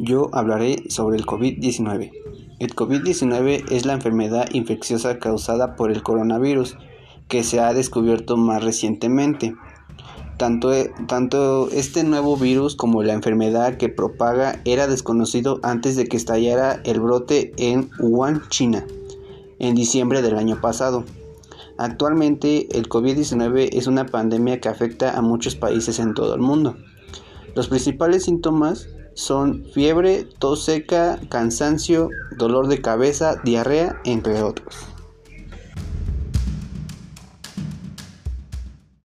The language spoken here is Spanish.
Yo hablaré sobre el COVID-19. El COVID-19 es la enfermedad infecciosa causada por el coronavirus que se ha descubierto más recientemente. Tanto, tanto, este nuevo virus como la enfermedad que propaga era desconocido antes de que estallara el brote en Wuhan, China, en diciembre del año pasado. Actualmente el COVID-19 es una pandemia que afecta a muchos países en todo el mundo. Los principales síntomas son fiebre, tos seca, cansancio, dolor de cabeza, diarrea, entre otros.